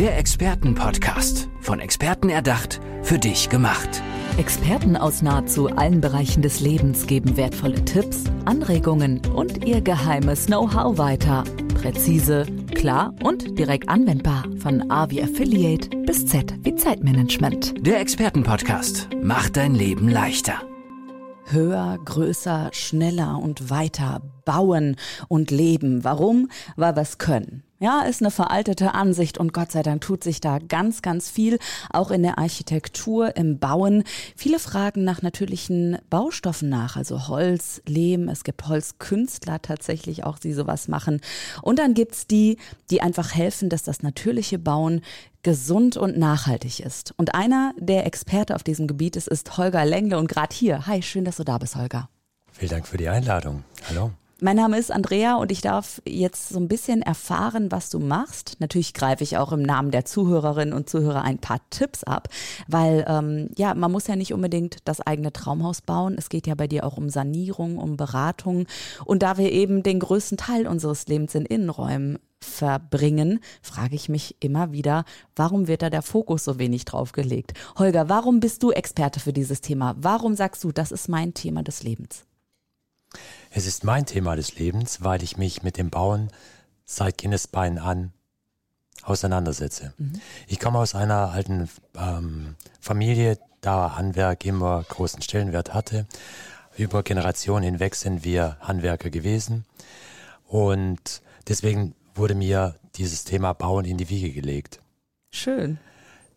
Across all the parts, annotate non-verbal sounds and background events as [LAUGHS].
Der Expertenpodcast. Von Experten erdacht, für dich gemacht. Experten aus nahezu allen Bereichen des Lebens geben wertvolle Tipps, Anregungen und ihr geheimes Know-how weiter. Präzise, klar und direkt anwendbar. Von A wie Affiliate bis Z wie Zeitmanagement. Der Expertenpodcast macht dein Leben leichter. Höher, größer, schneller und weiter bauen und leben. Warum? Weil wir es können. Ja, ist eine veraltete Ansicht und Gott sei Dank tut sich da ganz, ganz viel, auch in der Architektur, im Bauen. Viele fragen nach natürlichen Baustoffen nach, also Holz, Lehm. Es gibt Holzkünstler tatsächlich auch, die sowas machen. Und dann gibt's die, die einfach helfen, dass das natürliche Bauen gesund und nachhaltig ist. Und einer der Experte auf diesem Gebiet ist, ist Holger Lengle und gerade hier. Hi, schön, dass du da bist, Holger. Vielen Dank für die Einladung. Hallo. Mein Name ist Andrea und ich darf jetzt so ein bisschen erfahren, was du machst. Natürlich greife ich auch im Namen der Zuhörerinnen und Zuhörer ein paar Tipps ab, weil ähm, ja, man muss ja nicht unbedingt das eigene Traumhaus bauen. Es geht ja bei dir auch um Sanierung, um Beratung. Und da wir eben den größten Teil unseres Lebens in Innenräumen verbringen, frage ich mich immer wieder, warum wird da der Fokus so wenig drauf gelegt? Holger, warum bist du Experte für dieses Thema? Warum sagst du, das ist mein Thema des Lebens? Es ist mein Thema des Lebens, weil ich mich mit dem Bauen seit Kindesbeinen an auseinandersetze. Mhm. Ich komme aus einer alten ähm, Familie, da Handwerk immer großen Stellenwert hatte. Über Generationen hinweg sind wir Handwerker gewesen und deswegen wurde mir dieses Thema Bauen in die Wiege gelegt. Schön.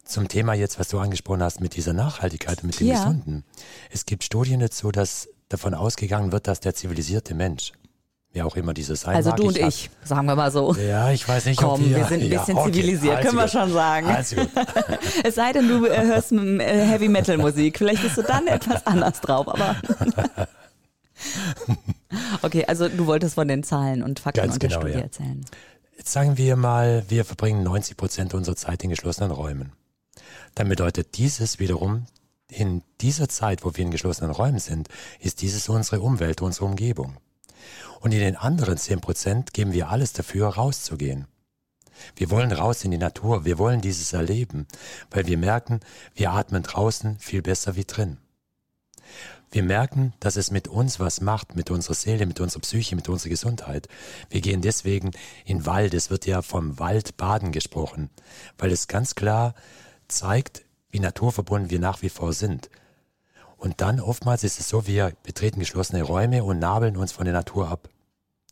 Zum Thema jetzt, was du angesprochen hast mit dieser Nachhaltigkeit und mit dem ja. Gesunden. Es gibt Studien dazu, dass davon ausgegangen wird, dass der zivilisierte Mensch, wer auch immer dieses sein Also du und ich, hat, sagen wir mal so. Ja, ich weiß nicht, Komm, ob wir, wir sind ein bisschen ja, okay, zivilisiert, also können wir gut. schon sagen. Also [LAUGHS] es sei denn, du äh, hörst äh, Heavy Metal Musik, vielleicht bist du dann etwas anders drauf, aber [LAUGHS] Okay, also du wolltest von den Zahlen und Fakten Ganz und der genau, Studie ja. erzählen. Jetzt sagen wir mal, wir verbringen 90 Prozent unserer Zeit in geschlossenen Räumen. Dann bedeutet dieses wiederum, in dieser Zeit, wo wir in geschlossenen Räumen sind, ist dieses unsere Umwelt, unsere Umgebung. Und in den anderen 10 Prozent geben wir alles dafür, rauszugehen. Wir wollen raus in die Natur, wir wollen dieses erleben, weil wir merken, wir atmen draußen viel besser wie drin. Wir merken, dass es mit uns was macht, mit unserer Seele, mit unserer Psyche, mit unserer Gesundheit. Wir gehen deswegen in Wald. Es wird ja vom Waldbaden gesprochen, weil es ganz klar zeigt, wie naturverbunden wir nach wie vor sind. Und dann oftmals ist es so, wir betreten geschlossene Räume und nabeln uns von der Natur ab.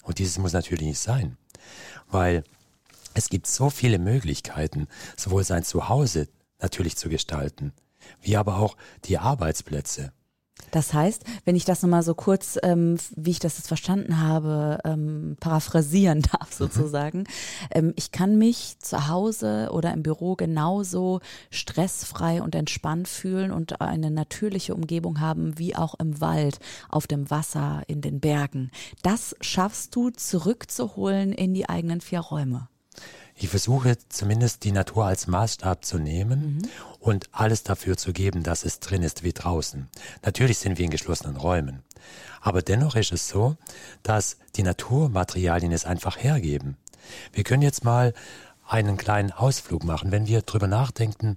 Und dieses muss natürlich nicht sein, weil es gibt so viele Möglichkeiten, sowohl sein Zuhause natürlich zu gestalten, wie aber auch die Arbeitsplätze. Das heißt, wenn ich das nochmal so kurz, ähm, wie ich das jetzt verstanden habe, ähm, paraphrasieren [LAUGHS] darf sozusagen, mhm. ähm, ich kann mich zu Hause oder im Büro genauso stressfrei und entspannt fühlen und eine natürliche Umgebung haben, wie auch im Wald, auf dem Wasser, in den Bergen. Das schaffst du zurückzuholen in die eigenen vier Räume. Ich versuche zumindest die Natur als Maßstab zu nehmen mhm. und alles dafür zu geben, dass es drin ist wie draußen. Natürlich sind wir in geschlossenen Räumen. Aber dennoch ist es so, dass die Naturmaterialien es einfach hergeben. Wir können jetzt mal einen kleinen Ausflug machen, wenn wir drüber nachdenken,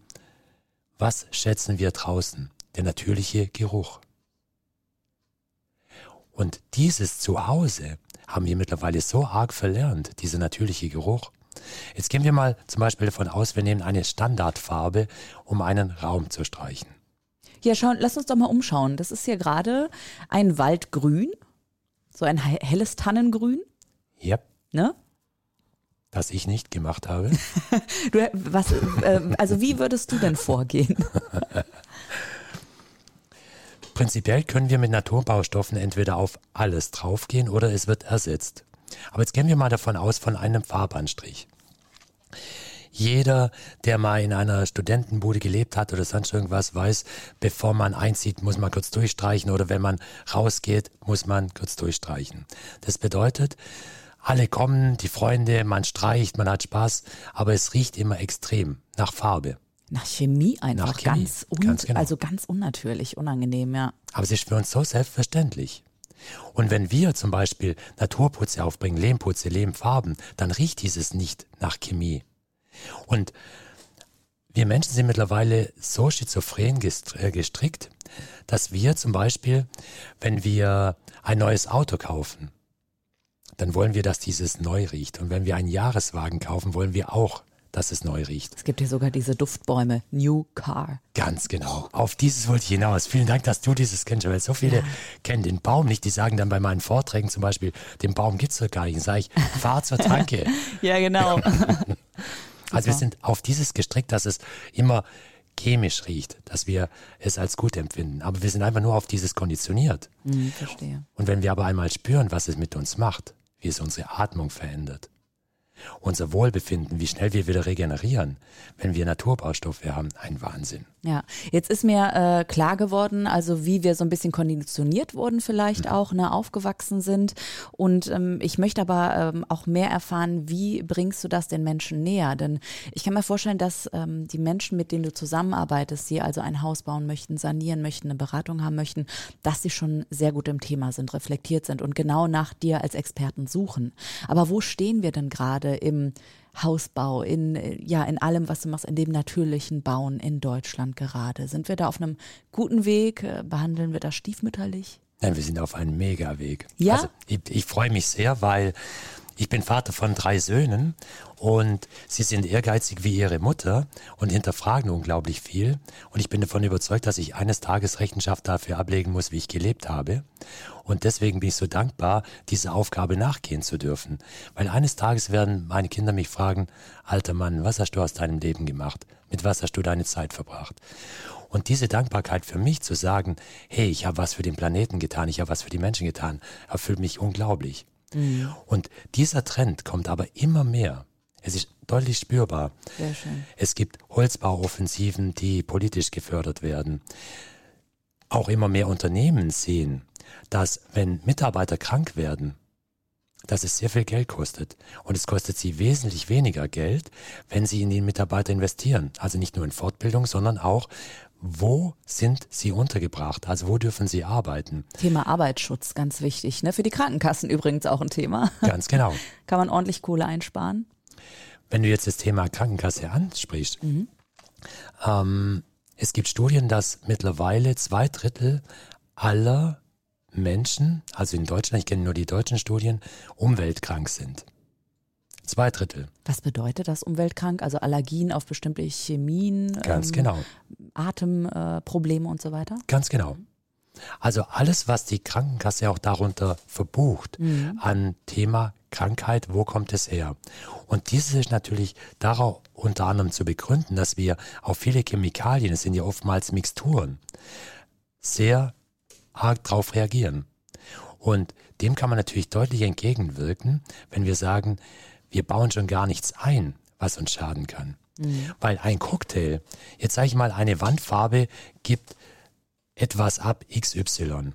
was schätzen wir draußen? Der natürliche Geruch. Und dieses Zuhause haben wir mittlerweile so arg verlernt, dieser natürliche Geruch. Jetzt gehen wir mal zum Beispiel davon aus, wir nehmen eine Standardfarbe, um einen Raum zu streichen. Ja, schauen, lass uns doch mal umschauen. Das ist hier gerade ein Waldgrün, so ein helles Tannengrün. Ja. Ne? Das ich nicht gemacht habe. [LAUGHS] du, was, äh, also wie würdest du denn vorgehen? [LAUGHS] Prinzipiell können wir mit Naturbaustoffen entweder auf alles draufgehen oder es wird ersetzt. Aber jetzt gehen wir mal davon aus, von einem Farbanstrich. Jeder, der mal in einer Studentenbude gelebt hat oder sonst irgendwas, weiß, bevor man einzieht, muss man kurz durchstreichen oder wenn man rausgeht, muss man kurz durchstreichen. Das bedeutet, alle kommen, die Freunde, man streicht, man hat Spaß, aber es riecht immer extrem nach Farbe. Nach Chemie einfach Nach Chemie, ganz, un ganz genau. also ganz unnatürlich, unangenehm, ja. Aber es ist für uns so selbstverständlich. Und wenn wir zum Beispiel Naturputze aufbringen, Lehmputze, Lehmfarben, dann riecht dieses nicht nach Chemie. Und Wir Menschen sind mittlerweile so schizophren äh, gestrickt, dass wir zum Beispiel, wenn wir ein neues Auto kaufen, dann wollen wir, dass dieses neu riecht. Und wenn wir einen Jahreswagen kaufen, wollen wir auch, dass es neu riecht. Es gibt hier sogar diese Duftbäume, New Car. Ganz genau. Auf dieses wollte ich hinaus. Vielen Dank, dass du dieses kennst, weil so viele ja. kennen den Baum nicht. Die sagen dann bei meinen Vorträgen zum Beispiel, den Baum gibt es doch gar nicht. Dann sage ich, fahr zur Tanke. [LAUGHS] ja, genau. [LAUGHS] also wir sind auf dieses gestrickt, dass es immer chemisch riecht, dass wir es als gut empfinden. Aber wir sind einfach nur auf dieses konditioniert. Hm, verstehe. Und wenn wir aber einmal spüren, was es mit uns macht, wie es unsere Atmung verändert, unser Wohlbefinden, wie schnell wir wieder regenerieren, wenn wir Naturbaustoffe haben, ein Wahnsinn. Ja, jetzt ist mir äh, klar geworden, also wie wir so ein bisschen konditioniert wurden vielleicht mhm. auch, ne, aufgewachsen sind. Und ähm, ich möchte aber ähm, auch mehr erfahren, wie bringst du das den Menschen näher? Denn ich kann mir vorstellen, dass ähm, die Menschen, mit denen du zusammenarbeitest, die also ein Haus bauen möchten, sanieren möchten, eine Beratung haben möchten, dass sie schon sehr gut im Thema sind, reflektiert sind und genau nach dir als Experten suchen. Aber wo stehen wir denn gerade im Hausbau, in, ja, in allem, was du machst, in dem natürlichen Bauen in Deutschland gerade? Sind wir da auf einem guten Weg? Äh, behandeln wir das stiefmütterlich? Nein, wir sind auf einem Mega-Weg. Ja. Also ich, ich freue mich sehr, weil ich bin Vater von drei Söhnen und sie sind ehrgeizig wie ihre Mutter und hinterfragen unglaublich viel. Und ich bin davon überzeugt, dass ich eines Tages Rechenschaft dafür ablegen muss, wie ich gelebt habe. Und deswegen bin ich so dankbar, dieser Aufgabe nachgehen zu dürfen. Weil eines Tages werden meine Kinder mich fragen, alter Mann, was hast du aus deinem Leben gemacht? Mit was hast du deine Zeit verbracht? Und diese Dankbarkeit für mich zu sagen, hey, ich habe was für den Planeten getan, ich habe was für die Menschen getan, erfüllt mich unglaublich. Mhm. Und dieser Trend kommt aber immer mehr. Es ist deutlich spürbar. Es gibt Holzbauoffensiven, die politisch gefördert werden. Auch immer mehr Unternehmen sehen, dass wenn Mitarbeiter krank werden, dass es sehr viel Geld kostet. Und es kostet sie wesentlich weniger Geld, wenn sie in den Mitarbeiter investieren. Also nicht nur in Fortbildung, sondern auch, wo sind sie untergebracht? Also wo dürfen sie arbeiten? Thema Arbeitsschutz, ganz wichtig. Ne? Für die Krankenkassen übrigens auch ein Thema. Ganz genau. [LAUGHS] Kann man ordentlich Kohle einsparen? Wenn du jetzt das Thema Krankenkasse ansprichst, mhm. ähm, es gibt Studien, dass mittlerweile zwei Drittel aller Menschen, also in Deutschland, ich kenne nur die deutschen Studien, umweltkrank sind. Zwei Drittel. Was bedeutet das umweltkrank? Also Allergien auf bestimmte Chemien? Ganz ähm, genau. Atemprobleme äh, und so weiter? Ganz genau. Also alles, was die Krankenkasse auch darunter verbucht mhm. an Thema Krankheit, wo kommt es her? Und dieses ist natürlich darauf unter anderem zu begründen, dass wir auf viele Chemikalien, es sind ja oftmals Mixturen, sehr arg drauf reagieren. Und dem kann man natürlich deutlich entgegenwirken, wenn wir sagen, wir bauen schon gar nichts ein, was uns schaden kann. Mhm. Weil ein Cocktail, jetzt sage ich mal, eine Wandfarbe gibt etwas ab XY.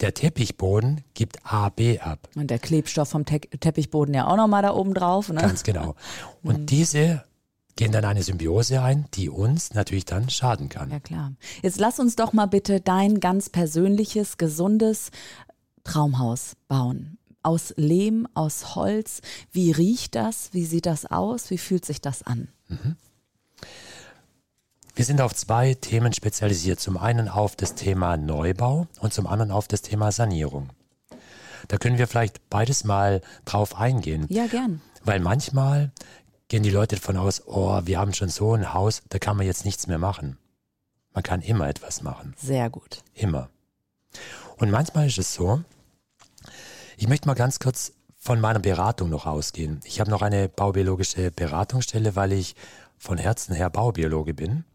Der Teppichboden gibt AB ab. Und der Klebstoff vom Te Teppichboden ja auch nochmal da oben drauf. Ne? Ganz genau. [LAUGHS] Und mhm. diese gehen dann eine Symbiose ein, die uns natürlich dann schaden kann. Ja klar. Jetzt lass uns doch mal bitte dein ganz persönliches, gesundes Traumhaus bauen. Aus Lehm, aus Holz. Wie riecht das? Wie sieht das aus? Wie fühlt sich das an? Mhm. Wir sind auf zwei Themen spezialisiert. Zum einen auf das Thema Neubau und zum anderen auf das Thema Sanierung. Da können wir vielleicht beides mal drauf eingehen. Ja, gern. Weil manchmal gehen die Leute davon aus, oh, wir haben schon so ein Haus, da kann man jetzt nichts mehr machen. Man kann immer etwas machen. Sehr gut. Immer. Und manchmal ist es so, ich möchte mal ganz kurz von meiner Beratung noch ausgehen. Ich habe noch eine baubiologische Beratungsstelle, weil ich von Herzen her Baubiologe bin.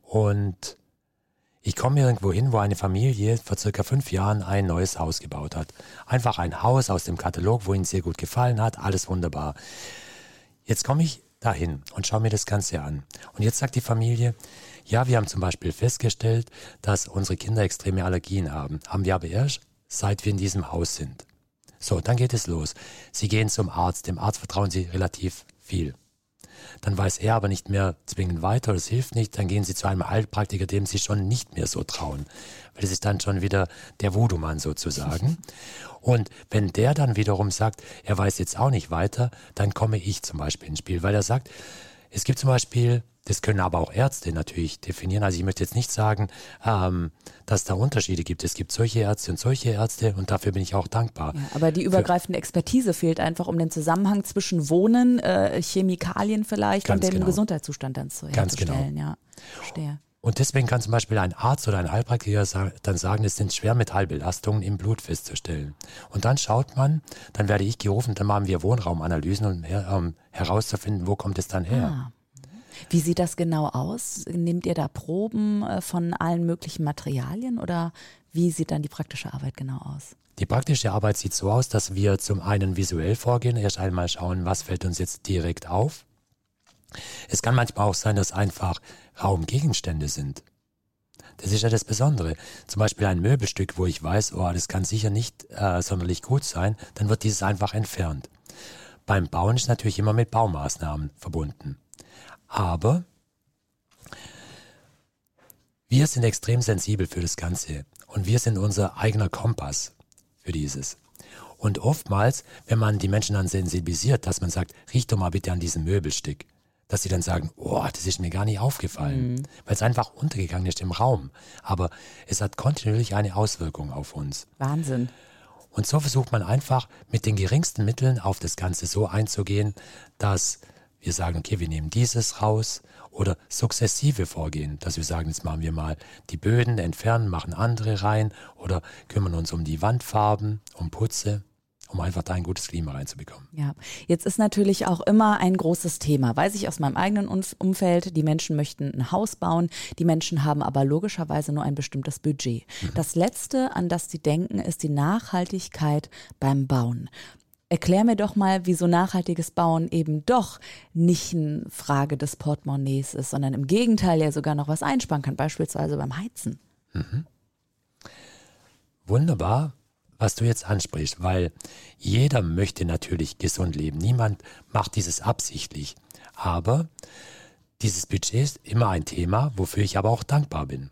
Und ich komme irgendwo hin, wo eine Familie vor circa fünf Jahren ein neues Haus gebaut hat. Einfach ein Haus aus dem Katalog, wo ihnen sehr gut gefallen hat, alles wunderbar. Jetzt komme ich dahin und schaue mir das Ganze an. Und jetzt sagt die Familie, ja, wir haben zum Beispiel festgestellt, dass unsere Kinder extreme Allergien haben. Haben wir aber erst, seit wir in diesem Haus sind. So, dann geht es los. Sie gehen zum Arzt. Dem Arzt vertrauen Sie relativ viel. Dann weiß er aber nicht mehr zwingend weiter, es hilft nicht. Dann gehen Sie zu einem Heilpraktiker, dem Sie schon nicht mehr so trauen. Weil das ist dann schon wieder der Voodoo-Mann sozusagen. Und wenn der dann wiederum sagt, er weiß jetzt auch nicht weiter, dann komme ich zum Beispiel ins Spiel, weil er sagt, es gibt zum Beispiel Das können aber auch Ärzte natürlich definieren. Also ich möchte jetzt nicht sagen, ähm, dass da Unterschiede gibt. Es gibt solche Ärzte und solche Ärzte und dafür bin ich auch dankbar. Ja, aber die übergreifende Expertise fehlt einfach, um den Zusammenhang zwischen Wohnen, äh, Chemikalien vielleicht und dem genau. Gesundheitszustand dann zu Ganz genau. herzustellen. Ja, verstehe. Und deswegen kann zum Beispiel ein Arzt oder ein Heilpraktiker dann sagen, es sind Schwermetallbelastungen im Blut festzustellen. Und dann schaut man, dann werde ich gerufen, dann machen wir Wohnraumanalysen, um ähm, herauszufinden, wo kommt es dann her. Ah. Wie sieht das genau aus? Nehmt ihr da Proben äh, von allen möglichen Materialien oder wie sieht dann die praktische Arbeit genau aus? Die praktische Arbeit sieht so aus, dass wir zum einen visuell vorgehen, erst einmal schauen, was fällt uns jetzt direkt auf. Es kann manchmal auch sein, dass einfach Raumgegenstände sind. Das ist ja das Besondere. Zum Beispiel ein Möbelstück, wo ich weiß, oh, das kann sicher nicht äh, sonderlich gut sein, dann wird dieses einfach entfernt. Beim Bauen ist natürlich immer mit Baumaßnahmen verbunden. Aber wir sind extrem sensibel für das Ganze und wir sind unser eigener Kompass für dieses. Und oftmals, wenn man die Menschen dann sensibilisiert, dass man sagt, riech doch mal bitte an diesem Möbelstück, dass sie dann sagen, oh, das ist mir gar nicht aufgefallen, weil es einfach untergegangen ist im Raum. Aber es hat kontinuierlich eine Auswirkung auf uns. Wahnsinn. Und so versucht man einfach mit den geringsten Mitteln auf das Ganze so einzugehen, dass wir sagen, okay, wir nehmen dieses raus oder sukzessive vorgehen, dass wir sagen, jetzt machen wir mal die Böden entfernen, machen andere rein oder kümmern uns um die Wandfarben, um Putze, um einfach da ein gutes Klima reinzubekommen. Ja, jetzt ist natürlich auch immer ein großes Thema. Weiß ich aus meinem eigenen Umf- Umfeld, die Menschen möchten ein Haus bauen, die Menschen haben aber logischerweise nur ein bestimmtes Budget. Das Letzte, an das sie denken, ist die Nachhaltigkeit beim Bauen. Erklär mir doch mal, wieso nachhaltiges Bauen eben doch nicht eine Frage des Portemonnaies ist, sondern im Gegenteil ja sogar noch was einsparen kann, beispielsweise beim Heizen. Wunderbar, was du jetzt ansprichst, weil jeder möchte natürlich gesund leben. Niemand macht dieses absichtlich. Aber dieses Budget ist immer ein Thema, wofür ich aber auch dankbar bin.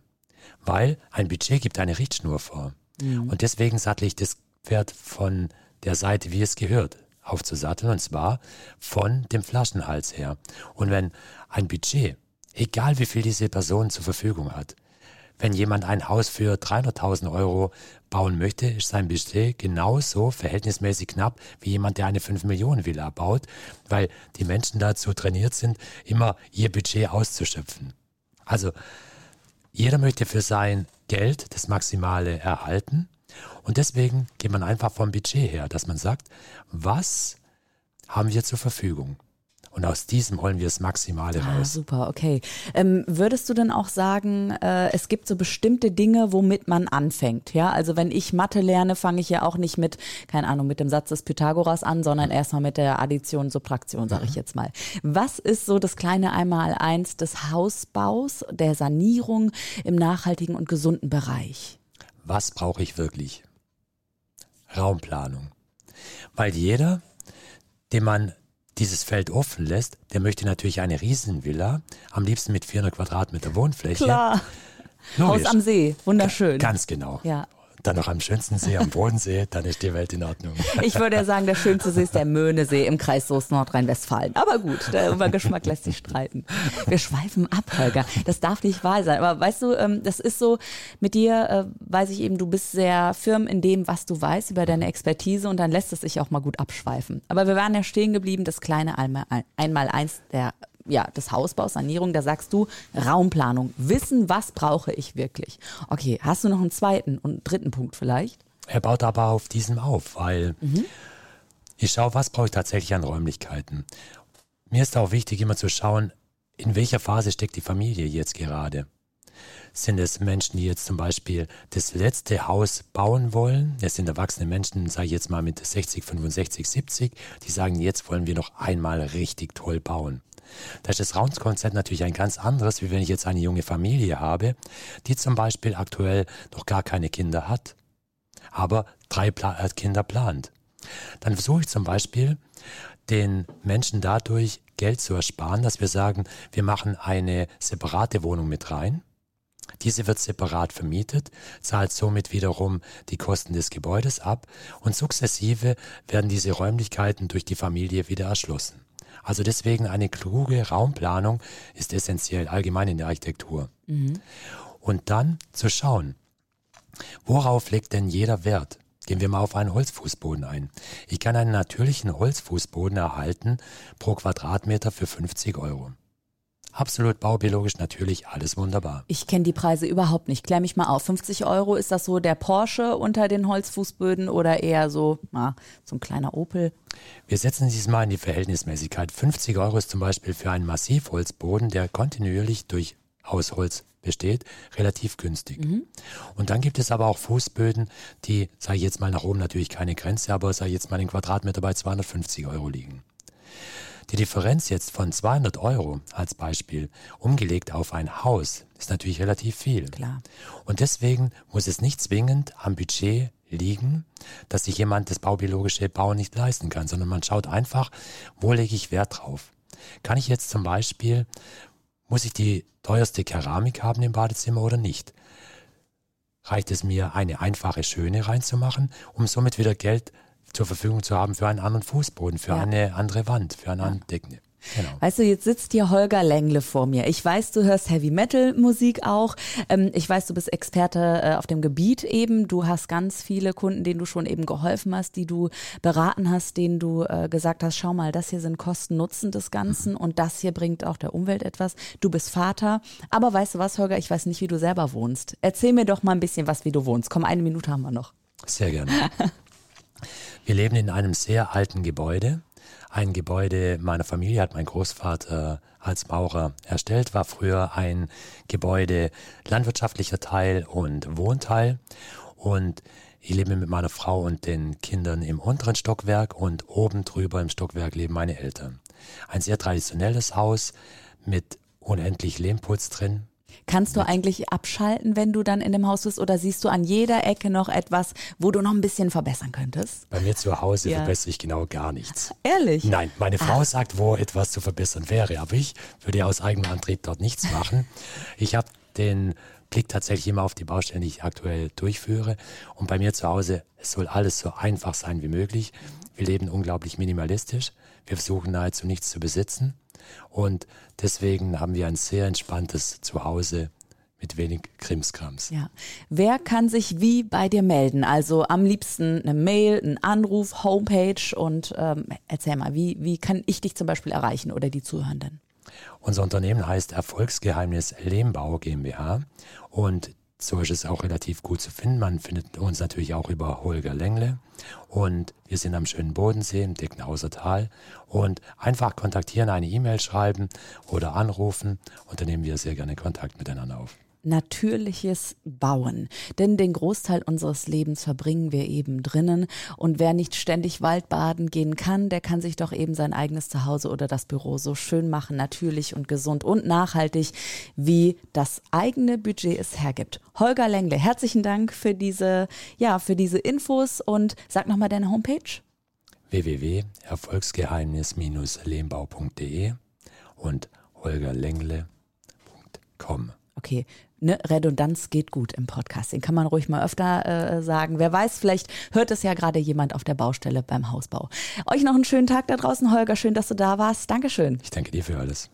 Weil ein Budget gibt eine Richtschnur vor. Und deswegen sattle ich das Pferd von der Seite, wie es gehört, aufzusatteln. Und zwar von dem Flaschenhals her. Und wenn ein Budget, egal wie viel diese Person zur Verfügung hat, wenn jemand ein Haus für 300.000 Euro bauen möchte, ist sein Budget genauso verhältnismäßig knapp wie jemand, der eine 5 Millionen Villa baut, weil die Menschen dazu trainiert sind, immer ihr Budget auszuschöpfen. Also jeder möchte für sein Geld das Maximale erhalten und deswegen geht man einfach vom Budget her, dass man sagt, was haben wir zur Verfügung? Und aus diesem holen wir das Maximale Ah, raus. super, okay. Ähm, würdest du denn auch sagen, äh, es gibt so bestimmte Dinge, womit man anfängt? Ja, also wenn ich Mathe lerne, fange ich ja auch nicht mit, keine Ahnung, mit dem Satz des Pythagoras an, sondern erstmal mit der Addition, Subtraktion, sage ich jetzt mal. Was ist so das kleine Einmaleins des Hausbaus, der Sanierung im nachhaltigen und gesunden Bereich? Was brauche ich wirklich? Raumplanung. Weil jeder, dem man dieses Feld offen lässt, der möchte natürlich eine Riesenvilla, am liebsten mit 400 Quadratmeter Wohnfläche. Klar. Logisch. Haus am See, wunderschön. Ganz genau. Ja. Dann noch am schönsten See, am Bodensee, dann ist die Welt in Ordnung. Ich würde ja sagen, der schönste See ist der Möhnesee im Kreis Soest Nordrhein-Westfalen. Aber gut, der über Geschmack lässt sich streiten. Wir schweifen ab, Holger. Das darf nicht wahr sein. Aber weißt du, ähm, das ist so, mit dir äh, weiß ich eben, du bist sehr firm in dem, was du weißt über deine Expertise und dann lässt es sich auch mal gut abschweifen. Aber wir waren ja stehen geblieben, das kleine Einmal- Einmaleins der ja, des Hausbaus, Sanierung, da sagst du Raumplanung. Wissen, was brauche ich wirklich? Okay, hast du noch einen zweiten und dritten Punkt vielleicht? Er baut aber auf diesem auf, weil ich schaue, was brauche ich tatsächlich an Räumlichkeiten. Mir ist auch wichtig, immer zu schauen, in welcher Phase steckt die Familie jetzt gerade. Sind es Menschen, die jetzt zum Beispiel das letzte Haus bauen wollen? Es sind erwachsene Menschen, sage ich jetzt mal mit 60, 65, 70, die sagen, jetzt wollen wir noch einmal richtig toll bauen. Da ist das Raumkonzept natürlich ein ganz anderes, wie wenn ich jetzt eine junge Familie habe, die zum Beispiel aktuell noch gar keine Kinder hat aber drei äh, Kinder plant. Dann versuche ich zum Beispiel, den Menschen dadurch Geld zu ersparen, dass wir sagen, wir machen eine separate Wohnung mit rein. Diese wird separat vermietet, zahlt somit wiederum die Kosten des Gebäudes ab und sukzessive werden diese Räumlichkeiten durch die Familie wieder erschlossen. Also deswegen eine kluge Raumplanung ist essentiell, allgemein in der Architektur. Und dann zu schauen, worauf legt denn jeder Wert? Gehen wir mal auf einen Holzfußboden ein. Ich kann einen natürlichen Holzfußboden erhalten pro Quadratmeter für 50 Euro. Absolut baubiologisch natürlich, alles wunderbar. Ich kenne die Preise überhaupt nicht. Klär mich mal auf. 50 Euro, ist das so der Porsche unter den Holzfußböden oder eher so, na, so ein kleiner Opel? Wir setzen dieses Mal in die Verhältnismäßigkeit. 50 Euro ist zum Beispiel für einen Massivholzboden, der kontinuierlich durch aus Holz besteht, relativ günstig. Und dann gibt es aber auch Fußböden, die, sage ich jetzt mal nach oben natürlich keine Grenze, aber sage ich jetzt mal den Quadratmeter bei 250 Euro liegen. Die Differenz jetzt von 200 Euro als Beispiel umgelegt auf ein Haus ist natürlich relativ viel. Klar. Und deswegen muss es nicht zwingend am Budget liegen, dass sich jemand das baubiologische Bauen nicht leisten kann, sondern man schaut einfach, wo lege ich Wert drauf. Kann ich jetzt zum Beispiel, muss ich die teuerste Keramik haben im Badezimmer oder nicht? Reicht es mir, eine einfache schöne reinzumachen, um somit wieder Geld zur Verfügung zu haben für einen anderen Fußboden, für Ja. eine andere Wand, für eine andere Decke? Genau. Weißt du, jetzt sitzt hier Holger Lengle vor mir. Ich weiß, du hörst Heavy Metal Musik auch. Ähm, ich weiß, du bist Experte äh, auf dem Gebiet eben. Du hast ganz viele Kunden, denen du schon eben geholfen hast, die du beraten hast, denen du äh, gesagt hast, schau mal, das hier sind Kosten-Nutzen des Ganzen und das hier bringt auch der Umwelt etwas. Du bist Vater. Aber weißt du was, Holger, ich weiß nicht, wie du selber wohnst. Erzähl mir doch mal ein bisschen was, wie du wohnst. Komm, eine Minute haben wir noch. Sehr gerne. [LAUGHS] Wir leben in einem sehr alten Gebäude. Ein Gebäude meiner Familie hat mein Großvater als Maurer erstellt, war früher ein Gebäude landwirtschaftlicher Teil und Wohnteil. Und ich lebe mit meiner Frau und den Kindern im unteren Stockwerk und oben drüber im Stockwerk leben meine Eltern. Ein sehr traditionelles Haus mit unendlich Lehmputz drin, Kannst du eigentlich abschalten, wenn du dann in dem Haus bist, oder siehst du an jeder Ecke noch etwas, wo du noch ein bisschen verbessern könntest? Bei mir zu Hause Ja. verbessere ich genau gar nichts. Ehrlich? Nein, meine Frau sagt, wo etwas zu verbessern wäre, aber ich würde aus eigenem Antrieb dort nichts machen. Ich habe den Blick tatsächlich immer auf die Baustellen, die ich aktuell durchführe. Und bei mir zu Hause, es soll alles so einfach sein wie möglich. Wir leben unglaublich minimalistisch. Wir versuchen nahezu nichts zu besitzen. Und deswegen haben wir ein sehr entspanntes Zuhause mit wenig Krimskrams. Ja. Wer kann sich wie bei dir melden? Also am liebsten eine Mail, einen Anruf, Homepage und ähm, erzähl mal, wie, wie kann ich dich zum Beispiel erreichen oder die Zuhörenden? Unser Unternehmen heißt Erfolgsgeheimnis Lehmbau GmbH und so ist es auch relativ gut zu finden. Man findet uns natürlich auch über Holger Lengle und wir sind am schönen Bodensee im Deckenhauser Tal und einfach kontaktieren, eine E-Mail schreiben oder anrufen und dann nehmen wir sehr gerne Kontakt miteinander auf. Natürliches Bauen. Denn den Großteil unseres Lebens verbringen wir eben drinnen. Und wer nicht ständig Waldbaden gehen kann, der kann sich doch eben sein eigenes Zuhause oder das Büro so schön machen, natürlich und gesund und nachhaltig, wie das eigene Budget es hergibt. Holger Lengle, herzlichen Dank für diese, ja, für diese Infos und sag nochmal deine Homepage. www.erfolgsgeheimnis-lehmbau.de und holgerlengle.com. Okay, ne, Redundanz geht gut im Podcast. Den kann man ruhig mal öfter äh, sagen. Wer weiß, vielleicht hört es ja gerade jemand auf der Baustelle beim Hausbau. Euch noch einen schönen Tag da draußen, Holger. Schön, dass du da warst. Dankeschön. Ich danke dir für alles.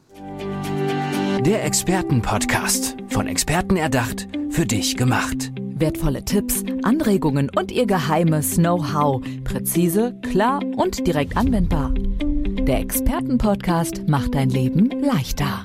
Der Expertenpodcast. Von Experten erdacht, für dich gemacht. Wertvolle Tipps, Anregungen und ihr geheimes Know-how. Präzise, klar und direkt anwendbar. Der Expertenpodcast macht dein Leben leichter.